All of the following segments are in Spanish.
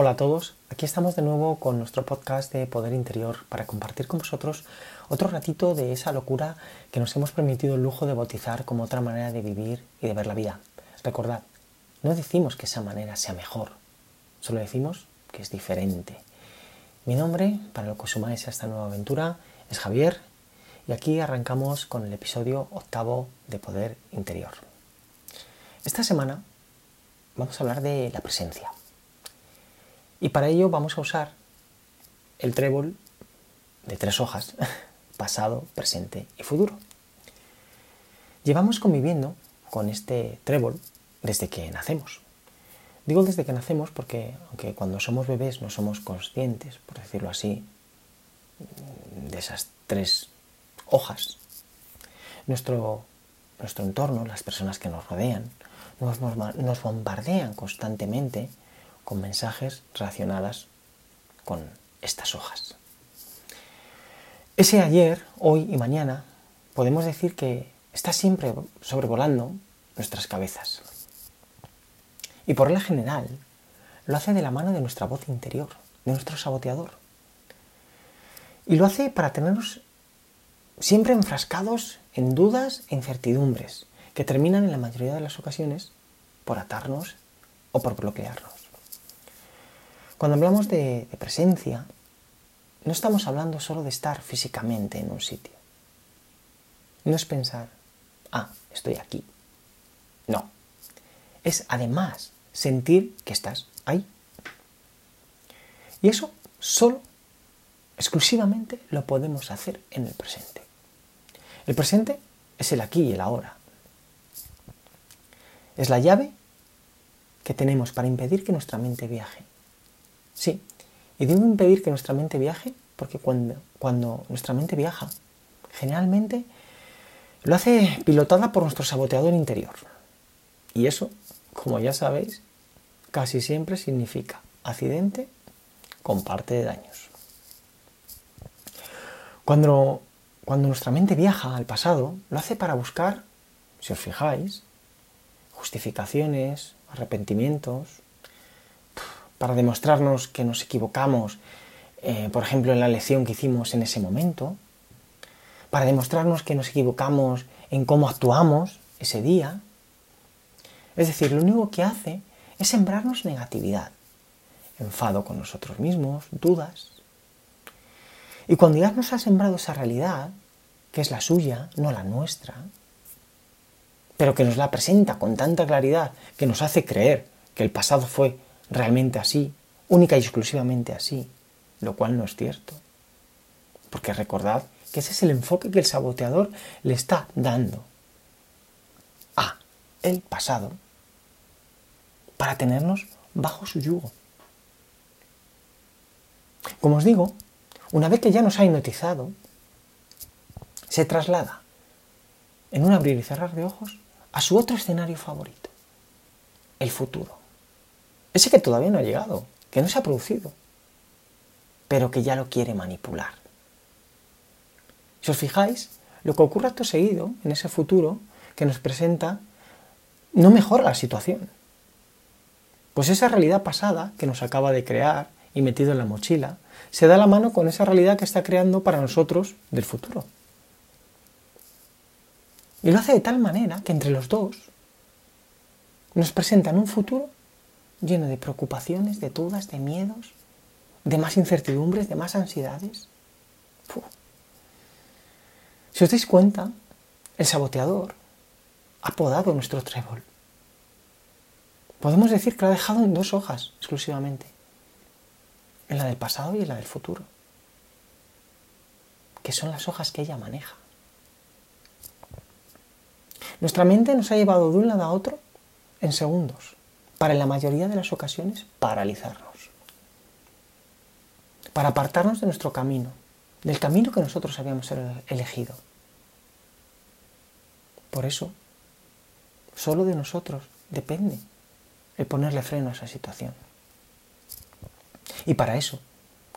Hola a todos, aquí estamos de nuevo con nuestro podcast de Poder Interior para compartir con vosotros otro ratito de esa locura que nos hemos permitido el lujo de bautizar como otra manera de vivir y de ver la vida. Recordad, no decimos que esa manera sea mejor, solo decimos que es diferente. Mi nombre, para lo que os sumáis a esta nueva aventura, es Javier y aquí arrancamos con el episodio octavo de Poder Interior. Esta semana vamos a hablar de la presencia. Y para ello vamos a usar el trébol de tres hojas, pasado, presente y futuro. Llevamos conviviendo con este trébol desde que nacemos. Digo desde que nacemos porque aunque cuando somos bebés no somos conscientes, por decirlo así, de esas tres hojas, nuestro, nuestro entorno, las personas que nos rodean, nos, nos bombardean constantemente con mensajes relacionadas con estas hojas. Ese ayer, hoy y mañana podemos decir que está siempre sobrevolando nuestras cabezas. Y por la general lo hace de la mano de nuestra voz interior, de nuestro saboteador. Y lo hace para tenernos siempre enfrascados en dudas e incertidumbres que terminan en la mayoría de las ocasiones por atarnos o por bloquearnos. Cuando hablamos de, presencia, no estamos hablando solo de estar físicamente en un sitio. No es pensar, ah, estoy aquí. No. Es además sentir que estás ahí. Y eso solo, exclusivamente, lo podemos hacer en el presente. El presente es el aquí y el ahora. Es la llave que tenemos para impedir que nuestra mente viaje. Sí, y digo impedir que nuestra mente viaje porque cuando, cuando nuestra mente viaja, generalmente lo hace pilotada por nuestro saboteador interior. Y eso, como ya sabéis, casi siempre significa accidente con parte de daños. Cuando, cuando nuestra mente viaja al pasado, lo hace para buscar, si os fijáis, justificaciones, arrepentimientos, para demostrarnos que nos equivocamos, eh, por ejemplo, en la lección que hicimos en ese momento, para demostrarnos que nos equivocamos en cómo actuamos ese día. Es decir, lo único que hace es sembrarnos negatividad, enfado con nosotros mismos, dudas. Y cuando ya nos ha sembrado esa realidad, que es la suya, no la nuestra, pero que nos la presenta con tanta claridad que nos hace creer que el pasado fue realmente así, única y exclusivamente así, lo cual no es cierto. Porque recordad que ese es el enfoque que el saboteador le está dando a el pasado para tenernos bajo su yugo. Como os digo, una vez que ya nos ha hipnotizado, se traslada en un abrir y cerrar de ojos a su otro escenario favorito, el futuro. Ese que todavía no ha llegado, que no se ha producido, pero que ya lo quiere manipular. Si os fijáis, lo que ocurre acto seguido en ese futuro que nos presenta no mejora la situación. Pues esa realidad pasada que nos acaba de crear y metido en la mochila, se da la mano con esa realidad que está creando para nosotros del futuro. Y lo hace de tal manera que entre los dos nos presentan un futuro lleno de preocupaciones, de dudas, de miedos, de más incertidumbres, de más ansiedades. Si os dais cuenta, el saboteador ha podado nuestro trébol. Podemos decir que lo ha dejado en dos hojas exclusivamente, en la del pasado y en la del futuro, que son las hojas que ella maneja. Nuestra mente nos ha llevado de un lado a otro en segundos, para en la mayoría de las ocasiones paralizarnos para apartarnos de nuestro camino, del camino que nosotros habíamos elegido. Por eso, solo de nosotros depende el ponerle freno a esa situación. Y para eso,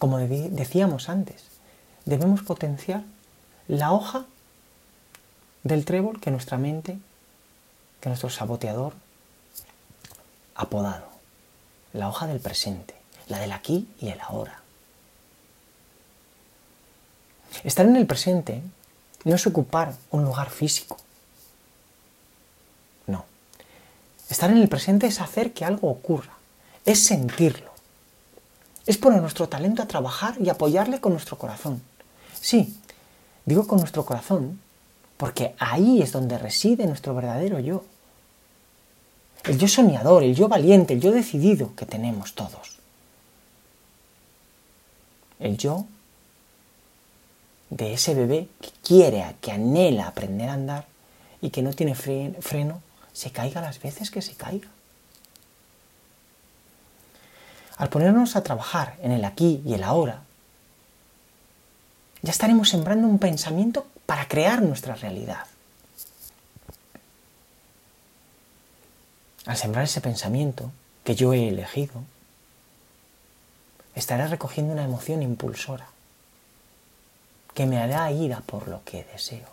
como decíamos antes, debemos potenciar la hoja del trébol que nuestra mente, que nuestro saboteador ha podado, la hoja del presente, la del aquí y el ahora. Estar en el presente no es ocupar un lugar físico. No. Estar en el presente es hacer que algo ocurra, es sentirlo. Es poner nuestro talento a trabajar y apoyarle con nuestro corazón. Sí, digo con nuestro corazón porque ahí es donde reside nuestro verdadero yo. El yo soñador, el yo valiente, el yo decidido que tenemos todos. El yo de ese bebé que quiere, que anhela aprender a andar y que no tiene freno, se caiga las veces que se caiga. Al ponernos a trabajar en el aquí y el ahora, ya estaremos sembrando un pensamiento para crear nuestra realidad. Al sembrar ese pensamiento que yo he elegido, estaré recogiendo una emoción impulsora que me hará ir a por lo que deseo.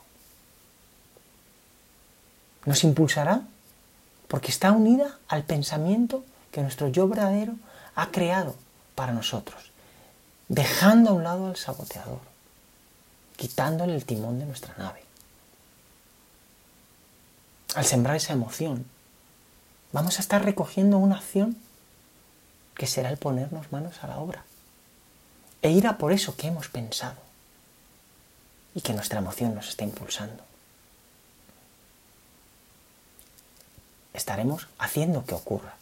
Nos impulsará porque está unida al pensamiento que nuestro yo verdadero ha creado para nosotros, dejando a un lado al saboteador quitándole el timón de nuestra nave. Al sembrar esa emoción, vamos a estar recogiendo una acción que será el ponernos manos a la obra e ir a por eso que hemos pensado y que nuestra emoción nos está impulsando. Estaremos haciendo que ocurra.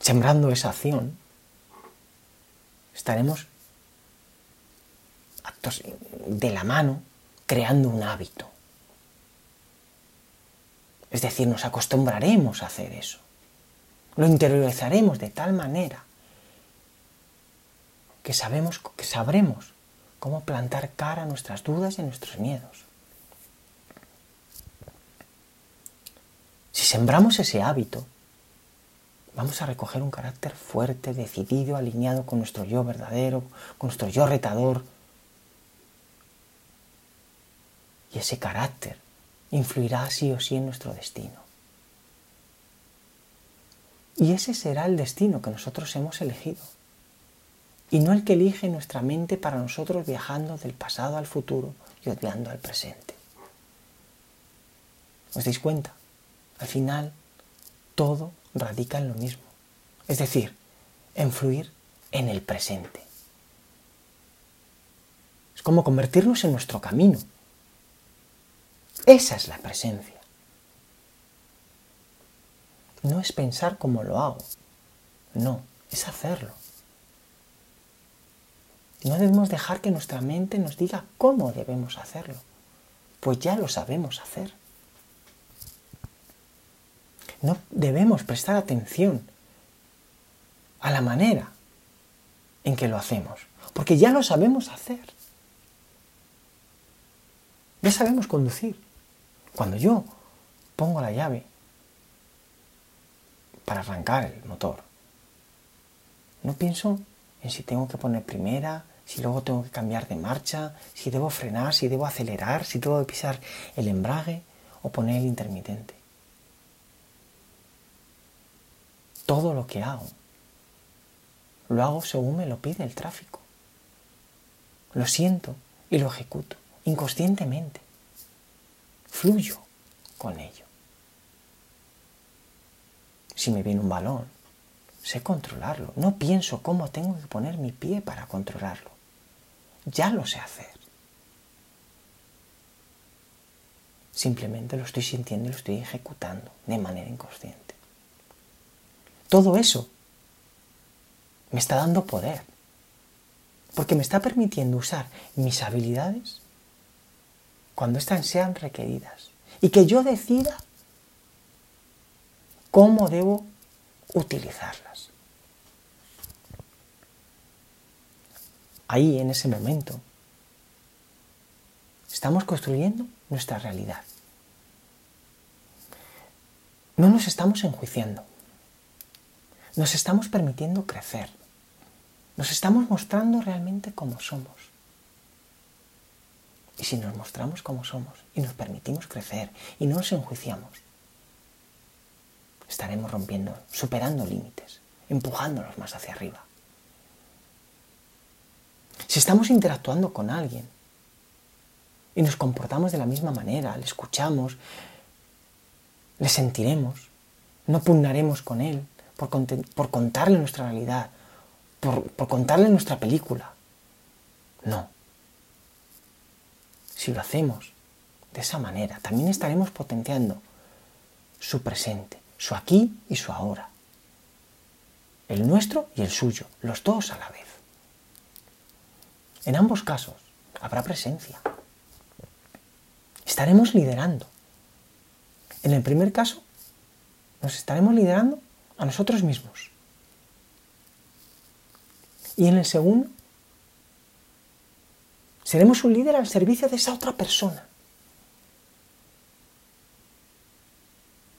Sembrando esa acción, estaremos actos de la mano, creando un hábito. Es decir, nos acostumbraremos a hacer eso. Lo interiorizaremos de tal manera que, sabemos, que sabremos cómo plantar cara a nuestras dudas y a nuestros miedos. Si sembramos ese hábito, vamos a recoger un carácter fuerte, decidido, alineado con nuestro yo verdadero, con nuestro yo retador, y ese carácter influirá sí o sí en nuestro destino. Y ese será el destino que nosotros hemos elegido, y no el que elige nuestra mente para nosotros viajando del pasado al futuro y odiando al presente. ¿Os dais cuenta? Al final, todo radica en lo mismo, es decir, en fluir en el presente. Es como convertirnos en nuestro camino, esa es la presencia. No es pensar cómo lo hago. No, es hacerlo. No debemos dejar que nuestra mente nos diga cómo debemos hacerlo, pues ya lo sabemos hacer. No debemos prestar atención a la manera en que lo hacemos, porque ya lo sabemos hacer. Ya sabemos conducir. Cuando yo pongo la llave para arrancar el motor, no pienso en si tengo que poner primera, si luego tengo que cambiar de marcha, si debo frenar, si debo acelerar, si que pisar el embrague o poner el intermitente. Todo lo que hago, lo hago según me lo pide el tráfico. Lo siento y lo ejecuto inconscientemente fluyo con ello. Si me viene un balón, sé controlarlo. No pienso cómo tengo que poner mi pie para controlarlo. Ya lo sé hacer. Simplemente lo estoy sintiendo y lo estoy ejecutando de manera inconsciente. Todo eso me está dando poder, porque me está permitiendo usar mis habilidades cuando éstas sean requeridas y que yo decida cómo debo utilizarlas. Ahí, en ese momento, estamos construyendo nuestra realidad. No nos estamos enjuiciando. Nos estamos permitiendo crecer. Nos estamos mostrando realmente como somos. Y si nos mostramos como somos y nos permitimos crecer y no nos enjuiciamos, estaremos rompiendo, superando límites, empujándolos más hacia arriba. Si estamos interactuando con alguien y nos comportamos de la misma manera, le escuchamos, le sentiremos, no pugnaremos con él por, contarle nuestra realidad, por, por contarle nuestra película. No. Si lo hacemos de esa manera, también estaremos potenciando su presente, su aquí y su ahora. El nuestro y el suyo, los dos a la vez. En ambos casos habrá presencia. Estaremos liderando. En el primer caso, nos estaremos liderando a nosotros mismos. Y en el segundo, seremos un líder al servicio de esa otra persona.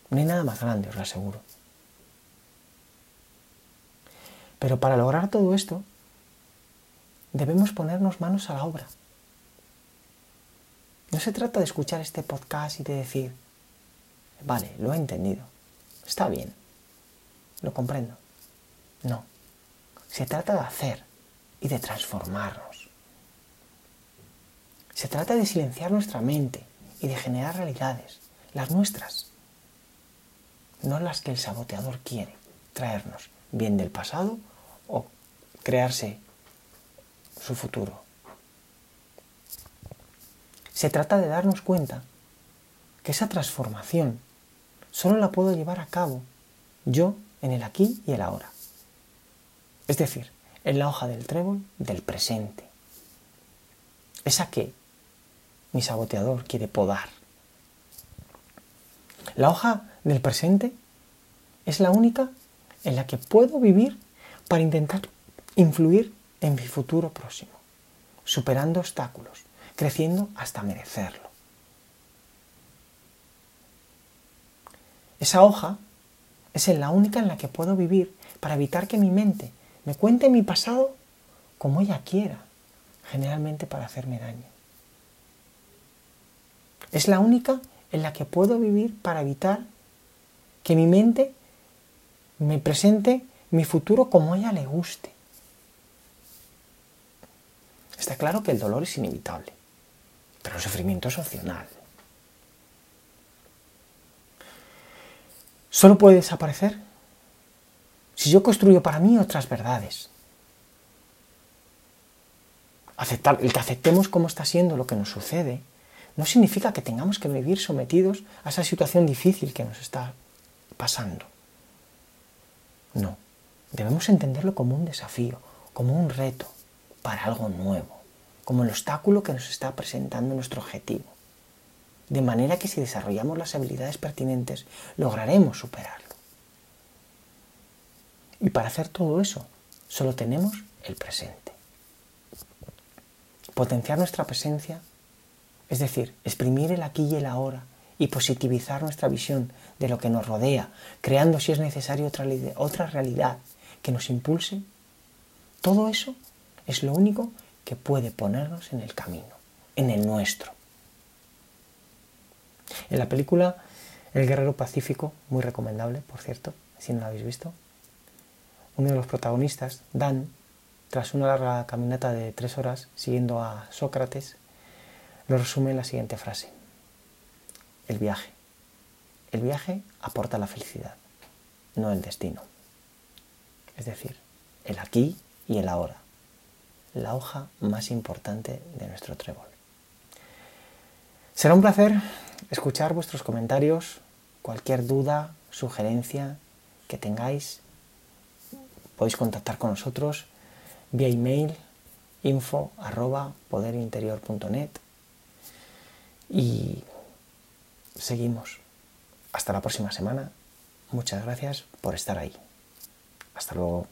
No hay nada más grande, os lo aseguro. Pero para lograr todo esto, debemos ponernos manos a la obra. No se trata de escuchar este podcast y de decir, vale, lo he entendido, está bien, lo comprendo. No, se trata de hacer y de transformarnos. Se trata de silenciar nuestra mente y de generar realidades, las nuestras, no las que el saboteador quiere traernos, bien del pasado o crearse su futuro. Se trata de darnos cuenta que esa transformación solo la puedo llevar a cabo yo en el aquí y el ahora. Es decir, en la hoja del trébol del presente. Esa que mi saboteador quiere podar. La hoja del presente es la única en la que puedo vivir para intentar influir en mi futuro próximo, superando obstáculos, creciendo hasta merecerlo. Esa hoja es la única en la que puedo vivir para evitar que mi mente me cuente mi pasado como ella quiera, generalmente para hacerme daño. Es la única en la que puedo vivir para evitar que mi mente me presente mi futuro como a ella le guste. Está claro que el dolor es inevitable, pero el sufrimiento es opcional. Solo puede desaparecer si yo construyo para mí otras verdades. Aceptar, el que aceptemos cómo está siendo lo que nos sucede no significa que tengamos que vivir sometidos a esa situación difícil que nos está pasando. No, debemos entenderlo como un desafío, como un reto, para algo nuevo, como el obstáculo que nos está presentando nuestro objetivo. De manera que si desarrollamos las habilidades pertinentes, lograremos superarlo. Y para hacer todo eso, solo tenemos el presente. Potenciar nuestra presencia, es decir, exprimir el aquí y el ahora y positivizar nuestra visión de lo que nos rodea, creando si es necesario otra, otra realidad que nos impulse, todo eso es lo único que puede ponernos en el camino, en el nuestro. En la película El Guerrero Pacífico, muy recomendable, por cierto, si no la habéis visto, uno de los protagonistas, Dan, tras una larga caminata de tres horas siguiendo a Sócrates, lo resume en la siguiente frase. El viaje. El viaje aporta la felicidad, no el destino. Es decir, el aquí y el ahora la hoja más importante de nuestro trébol. Será un placer escuchar vuestros comentarios, cualquier duda, sugerencia que tengáis. Podéis contactar con nosotros vía email info y seguimos. Hasta la próxima semana. Muchas gracias por estar ahí. Hasta luego.